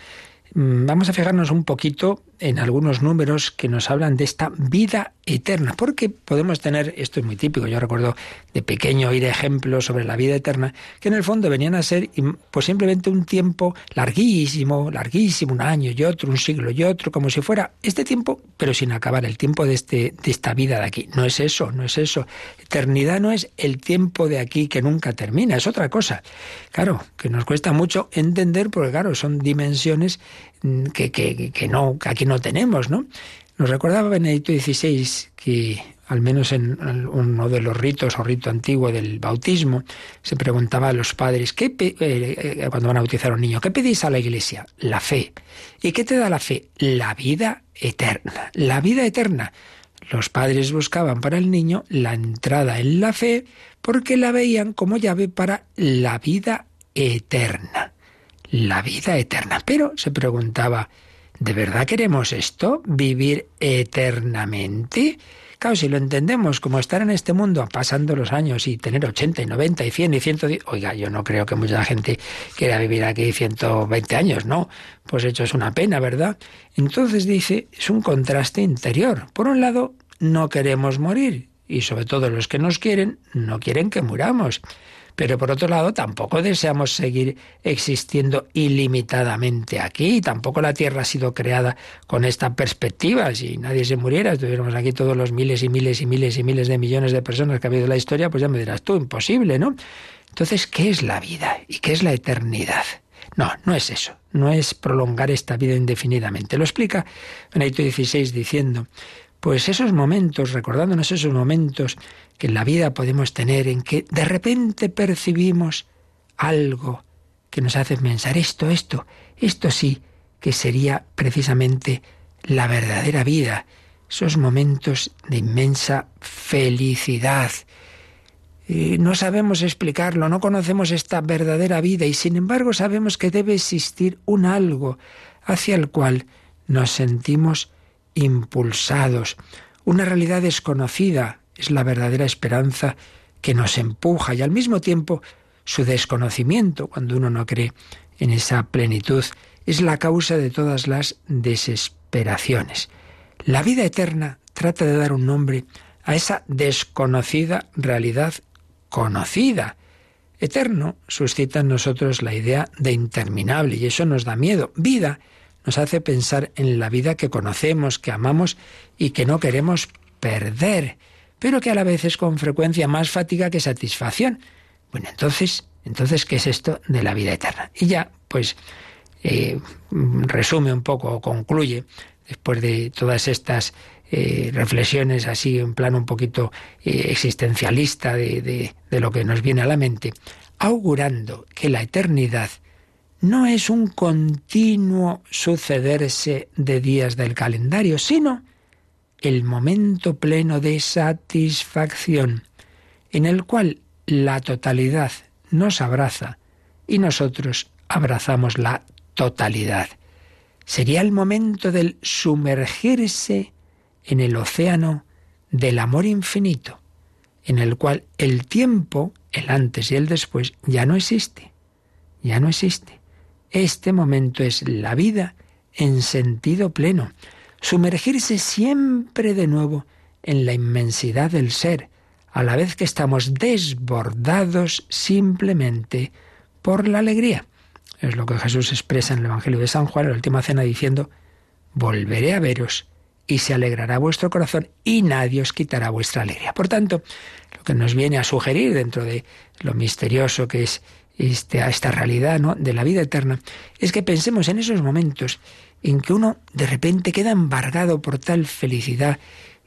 Speaker 2: vamos a fijarnos un poquito en algunos números que nos hablan de esta vida eterna, porque podemos tener, esto es muy típico, yo recuerdo de pequeño oír ejemplos sobre la vida eterna, que en el fondo venían a ser pues simplemente un tiempo larguísimo, larguísimo, un año y otro, un siglo y otro, como si fuera este tiempo, pero sin acabar, el tiempo de, este, de esta vida de aquí. No es eso, no es eso. Eternidad no es el tiempo de aquí que nunca termina, es otra cosa. Claro, que nos cuesta mucho entender, porque claro, son dimensiones que, que, que no, aquí no tenemos, ¿no? Nos recordaba Benedicto XVI que al menos en uno de los ritos o rito antiguo del bautismo, se preguntaba a los padres, ¿qué eh, cuando van a bautizar a un niño, ¿qué pedís a la iglesia? La fe. ¿Y qué te da la fe? La vida eterna. La vida eterna. Los padres buscaban para el niño la entrada en la fe porque la veían como llave para la vida eterna la vida eterna. Pero se preguntaba, ¿de verdad queremos esto? ¿Vivir eternamente? Claro, si lo entendemos como estar en este mundo pasando los años y tener 80 y 90 y 100 y 110... Oiga, yo no creo que mucha gente quiera vivir aquí 120 años, ¿no? Pues hecho es una pena, ¿verdad? Entonces dice, es un contraste interior. Por un lado, no queremos morir y sobre todo los que nos quieren no quieren que muramos. Pero por otro lado, tampoco deseamos seguir existiendo ilimitadamente aquí. Tampoco la Tierra ha sido creada con esta perspectiva. Si nadie se muriera, estuviéramos aquí todos los miles y miles y miles y miles de millones de personas que ha habido en la historia, pues ya me dirás tú, imposible, ¿no? Entonces, ¿qué es la vida y qué es la eternidad? No, no es eso, no es prolongar esta vida indefinidamente. Lo explica Benedicto XVI diciendo, pues esos momentos, recordándonos esos momentos que en la vida podemos tener en que de repente percibimos algo que nos hace pensar esto, esto, esto sí que sería precisamente la verdadera vida, esos momentos de inmensa felicidad. no sabemos explicarlo, no conocemos esta verdadera vida y sin embargo sabemos que debe existir un algo hacia el cual nos sentimos impulsados. Una realidad desconocida es la verdadera esperanza que nos empuja y al mismo tiempo su desconocimiento cuando uno no cree en esa plenitud es la causa de todas las desesperaciones. La vida eterna trata de dar un nombre a esa desconocida realidad conocida. Eterno suscita en nosotros la idea de interminable y eso nos da miedo. Vida nos hace pensar en la vida que conocemos, que amamos y que no queremos perder, pero que a la vez es con frecuencia más fatiga que satisfacción. Bueno, entonces, entonces, ¿qué es esto de la vida eterna? Y ya, pues, eh, resume un poco o concluye, después de todas estas eh, reflexiones así en plan un poquito eh, existencialista de, de lo que nos viene a la mente, augurando que la eternidad no es un continuo sucederse de días del calendario, sino el momento pleno de satisfacción, en el cual la totalidad nos abraza y nosotros abrazamos la totalidad. Sería el momento del sumergirse en el océano del amor infinito, en el cual el tiempo, el antes y el después, ya no existe, ya no existe. Este momento es la vida en sentido pleno, sumergirse siempre de nuevo en la inmensidad del ser, a la vez que estamos desbordados simplemente por la alegría. Es lo que Jesús expresa en el Evangelio de San Juan, en la última cena, diciendo, volveré a veros y se alegrará vuestro corazón y nadie os quitará vuestra alegría. Por tanto, lo que nos viene a sugerir dentro de lo misterioso que es este, esta realidad ¿no? de la vida eterna, es que pensemos en esos momentos en que uno de repente queda embargado por tal felicidad.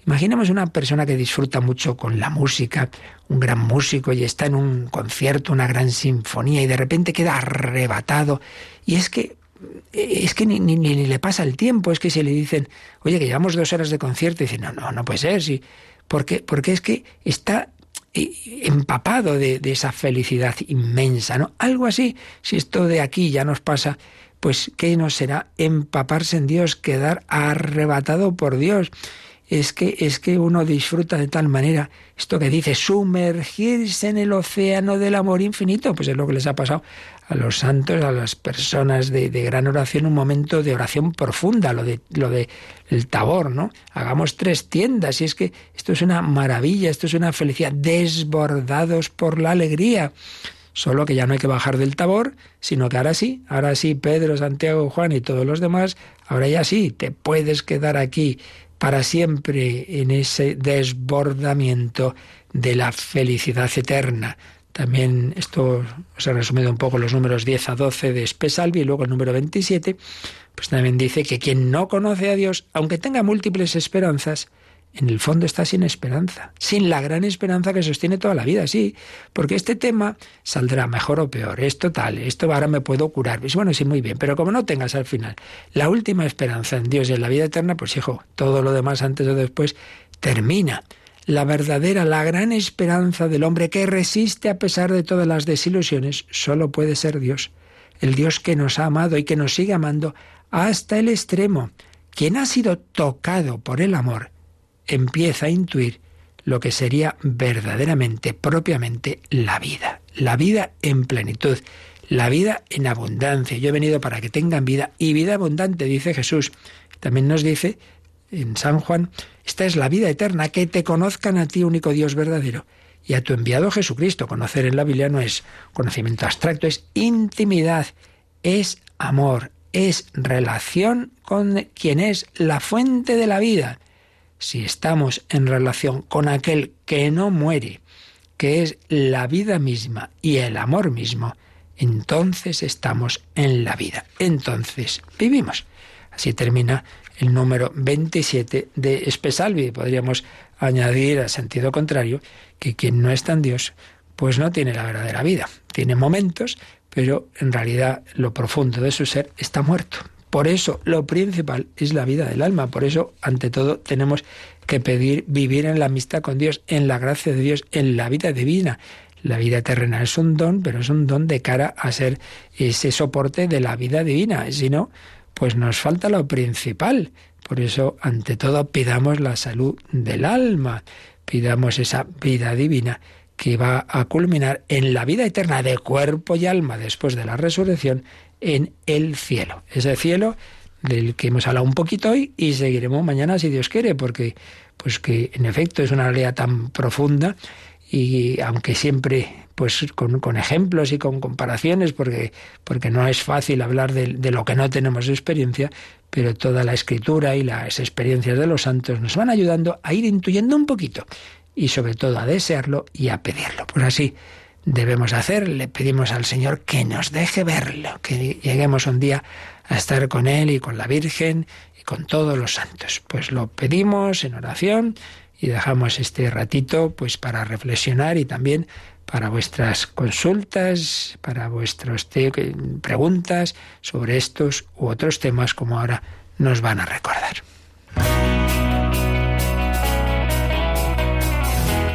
Speaker 2: Imaginemos una persona que disfruta mucho con la música, un gran músico y está en un concierto, una gran sinfonía y de repente queda arrebatado. Y es que es que ni, le pasa el tiempo, es que si le dicen, oye, que llevamos dos horas de concierto, y dicen, no, no, no puede ser, sí. Porque, porque es que está empapado de, de, esa felicidad inmensa, ¿no? Algo así, si esto de aquí ya nos pasa, pues ¿qué nos será empaparse en Dios, quedar arrebatado por Dios? Es que, es que uno disfruta de tal manera, esto que dice, sumergirse en el océano del amor infinito, pues es lo que les ha pasado a los santos, a las personas de, de, gran oración, un momento de oración profunda, lo de lo de el tabor, ¿no? Hagamos tres tiendas, y es que esto es una maravilla, esto es una felicidad, desbordados por la alegría. Solo que ya no hay que bajar del tabor, sino que ahora sí, ahora sí, Pedro, Santiago, Juan y todos los demás, ahora ya sí, te puedes quedar aquí para siempre en ese desbordamiento de la felicidad eterna, también esto os he resumido un poco los números 10 a 12 de Espesalvi y luego el número 27, pues también dice que quien no conoce a Dios, aunque tenga múltiples esperanzas, en el fondo está sin esperanza, sin la gran esperanza que sostiene toda la vida, sí, porque este tema saldrá mejor o peor, esto tal, esto ahora me puedo curar, pues bueno, sí, muy bien, pero como no tengas al final la última esperanza en Dios y en la vida eterna, pues hijo, todo lo demás antes o después termina la verdadera, la gran esperanza del hombre que resiste a pesar de todas las desilusiones, solo puede ser Dios, el Dios que nos ha amado y que nos sigue amando hasta el extremo. Quien ha sido tocado por el amor empieza a intuir lo que sería verdaderamente, propiamente, la vida, la vida en plenitud, la vida en abundancia. Yo he venido para que tengan vida y vida abundante, dice Jesús. También nos dice en San Juan, esta es la vida eterna, que te conozcan a ti, único Dios verdadero, y a tu enviado Jesucristo. Conocer en la Biblia no es conocimiento abstracto, es intimidad, es amor, es relación con quien es la fuente de la vida. Si estamos en relación con aquel que no muere, que es la vida misma y el amor mismo, entonces estamos en la vida, entonces vivimos. Así termina el número 27 de Espesalvi. Podríamos añadir al sentido contrario que quien no está en Dios, pues no tiene la verdadera vida. Tiene momentos, pero en realidad lo profundo de su ser está muerto. Por eso lo principal es la vida del alma. Por eso, ante todo, tenemos que pedir vivir en la amistad con Dios, en la gracia de Dios, en la vida divina. La vida terrenal es un don, pero es un don de cara a ser ese soporte de la vida divina. Si no, pues nos falta lo principal. Por eso, ante todo, pidamos la salud del alma, pidamos esa vida divina que va a culminar en la vida eterna de cuerpo y alma después de la resurrección en el cielo. Ese cielo del que hemos hablado un poquito hoy y seguiremos mañana si Dios quiere, porque pues que en efecto es una realidad tan profunda y aunque siempre pues con, con, ejemplos y con comparaciones, porque, porque no es fácil hablar de, de, lo que no tenemos experiencia, pero toda la escritura y las experiencias de los santos nos van ayudando a ir intuyendo un poquito y sobre todo a desearlo y a pedirlo. Pues así debemos hacer, le pedimos al Señor que nos deje verlo, que lleguemos un día a estar con Él y con la Virgen y con todos los santos. Pues lo pedimos en oración y dejamos este ratito pues para reflexionar y también para vuestras consultas, para vuestras preguntas sobre estos u otros temas como ahora nos van a recordar.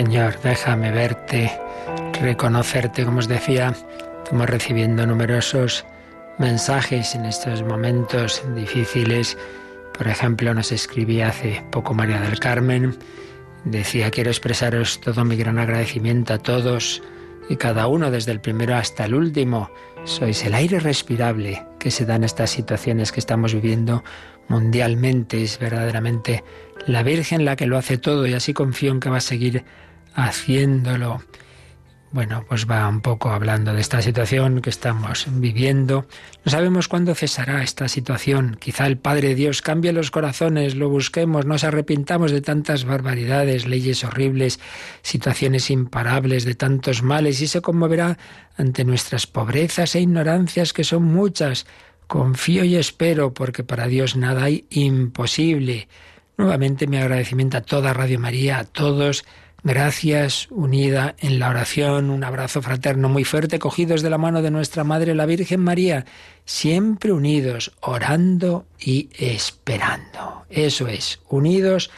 Speaker 5: Señor,
Speaker 2: déjame verte, reconocerte, como os decía, estamos recibiendo numerosos mensajes en estos momentos difíciles. Por ejemplo, nos escribía hace poco María del Carmen, decía, quiero expresaros todo mi gran agradecimiento a todos y cada uno, desde el primero hasta el último. Sois el aire respirable que se da en estas situaciones que estamos viviendo mundialmente. Es verdaderamente la Virgen la que lo hace todo y así confío en que va a seguir haciéndolo. Bueno, pues va un poco hablando de esta situación que estamos viviendo. No sabemos cuándo cesará esta situación. Quizá el Padre Dios cambie los corazones, lo busquemos, nos arrepintamos de tantas barbaridades, leyes horribles, situaciones imparables, de tantos males, y se conmoverá ante nuestras pobrezas e ignorancias, que son muchas. Confío y espero, porque para Dios nada hay imposible. Nuevamente mi agradecimiento a toda Radio María, a todos Gracias, unida en la oración, un abrazo fraterno muy fuerte, cogidos de la mano de nuestra Madre la Virgen María, siempre unidos, orando y esperando. Eso es, unidos,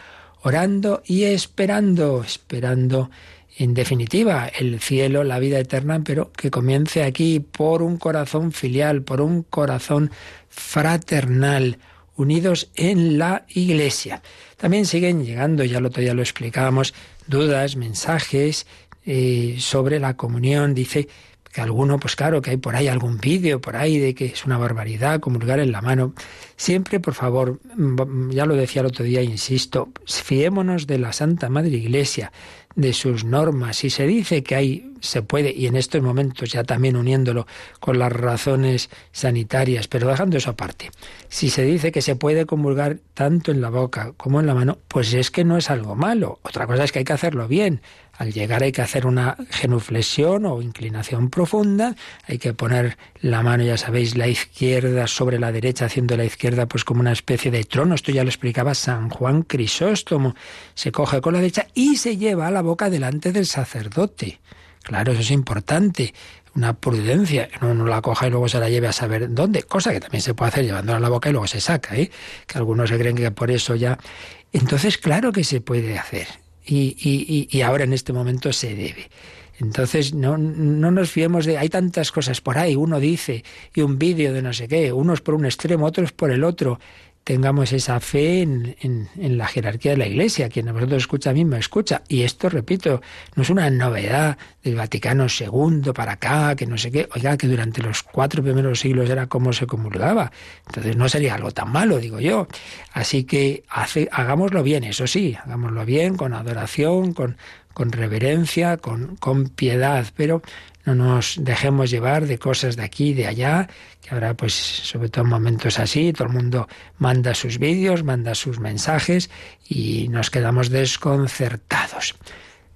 Speaker 2: orando y esperando, esperando en definitiva el cielo, la vida eterna, pero que comience aquí por un corazón filial, por un corazón fraternal, unidos en la Iglesia. También siguen llegando, ya lo, ya lo explicábamos, dudas, mensajes eh, sobre la comunión. Dice que alguno, pues claro, que hay por ahí algún vídeo por ahí de que es una barbaridad comulgar en la mano. Siempre, por favor, mm, ya lo decía el otro día, insisto, fiémonos de la Santa Madre Iglesia, de sus normas. Si se dice que hay, se puede, y en estos momentos ya también uniéndolo con las razones sanitarias, pero dejando eso aparte, si se dice que se puede comulgar tanto en la boca como en la mano, pues es que no es algo malo. Otra cosa es que hay que hacerlo bien. Al llegar hay que hacer una genuflexión o inclinación profunda, hay que poner la mano, ya sabéis, la izquierda sobre la derecha, haciendo la izquierda pues como una especie de trono. Esto ya lo explicaba San Juan Crisóstomo. Se coge con la derecha y se lleva a la boca delante del sacerdote. Claro, eso es importante una prudencia, que no, la coja y luego se la lleve a saber dónde, cosa que también se puede hacer llevándola a la boca y luego se saca, ¿eh? que algunos se creen que por eso ya... Entonces, claro que se puede hacer y, y, y ahora en este momento se debe. Entonces, no, no nos fiemos de... Hay tantas cosas por ahí, uno dice, y un vídeo de no sé qué, unos por un extremo, otros por el otro. Tengamos esa fe en, en, la jerarquía de la Iglesia. Quien a vosotros escucha me escucha. Y esto, repito, no es una novedad del Vaticano II para acá, que no sé qué. Oiga, que durante los cuatro primeros siglos era como se comulgaba. Entonces no sería algo tan malo, digo yo. Así que hace, hagámoslo bien, eso sí, hagámoslo bien, con adoración, con, con reverencia, con, con piedad, pero no nos dejemos llevar de cosas de aquí y de allá, que ahora pues sobre todo en momentos así, todo el mundo manda sus vídeos, manda sus mensajes y nos quedamos desconcertados.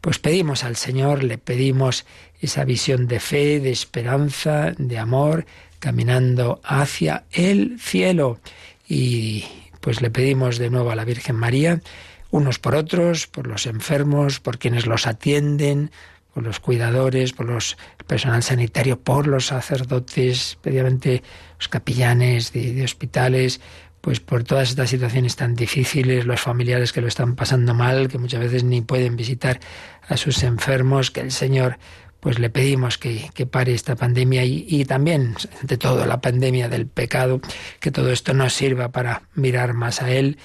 Speaker 2: Pues pedimos al Señor, le pedimos esa visión de fe, de esperanza, de amor, caminando hacia el cielo. Y pues le pedimos de nuevo a la Virgen María unos por otros, por los enfermos, por quienes los atienden, por los cuidadores, por los personal sanitario, por los sacerdotes, especialmente los capillanes de, hospitales, pues por todas estas situaciones tan difíciles, los familiares que lo están pasando mal, que muchas veces ni pueden visitar a sus enfermos, que el Señor pues le pedimos que, que pare esta pandemia y, y, también, ante todo, la pandemia del pecado, que todo esto nos sirva para mirar más a Él,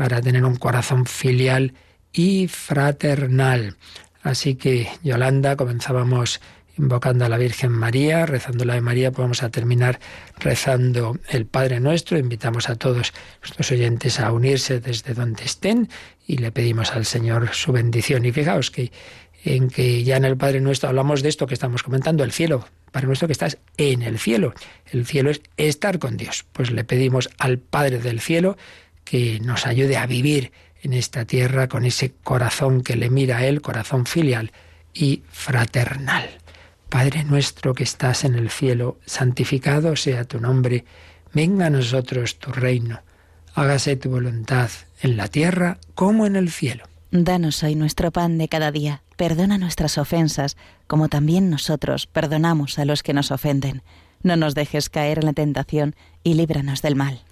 Speaker 2: para tener un corazón filial y fraternal. Así que, Yolanda, comenzábamos invocando a la Virgen María, rezando la de María, pues vamos a terminar rezando el Padre Nuestro. Invitamos a todos nuestros oyentes a unirse desde donde estén y le pedimos al Señor su bendición. Y fijaos que en que ya en el Padre Nuestro hablamos de esto que estamos comentando, el cielo. Padre Nuestro que estás en el cielo. El cielo es estar con Dios. Pues le pedimos al Padre del cielo que nos ayude a vivir en esta tierra con ese corazón que le mira a Él, corazón filial y fraternal. Padre nuestro que estás en el cielo, santificado sea tu nombre, venga a nosotros tu reino, hágase tu voluntad en la tierra como en el cielo.
Speaker 3: Danos hoy nuestro pan de cada día, perdona nuestras ofensas, como también nosotros perdonamos a los que nos ofenden. No nos dejes caer en la tentación y líbranos del mal.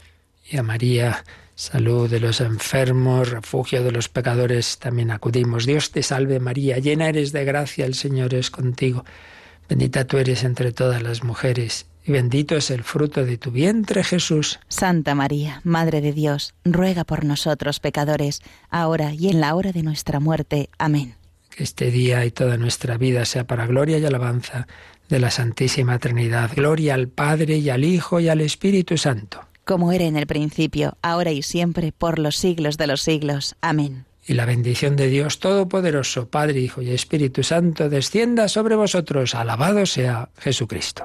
Speaker 2: Y a María, salud de los enfermos, refugio de los pecadores, también acudimos. Dios te salve María, llena eres de gracia, el Señor es contigo. Bendita tú eres entre todas las mujeres, y bendito es el fruto de tu vientre Jesús.
Speaker 3: Santa María, Madre de Dios, ruega por nosotros pecadores, ahora y en la hora de nuestra muerte. Amén.
Speaker 2: Que este día y toda nuestra vida sea para gloria y alabanza de la Santísima Trinidad. Gloria al Padre y al Hijo y al Espíritu Santo
Speaker 3: como era en el principio, ahora y siempre, por los siglos de los siglos. Amén.
Speaker 2: Y la bendición de Dios Todopoderoso, Padre, Hijo y Espíritu Santo, descienda sobre vosotros. Alabado sea Jesucristo.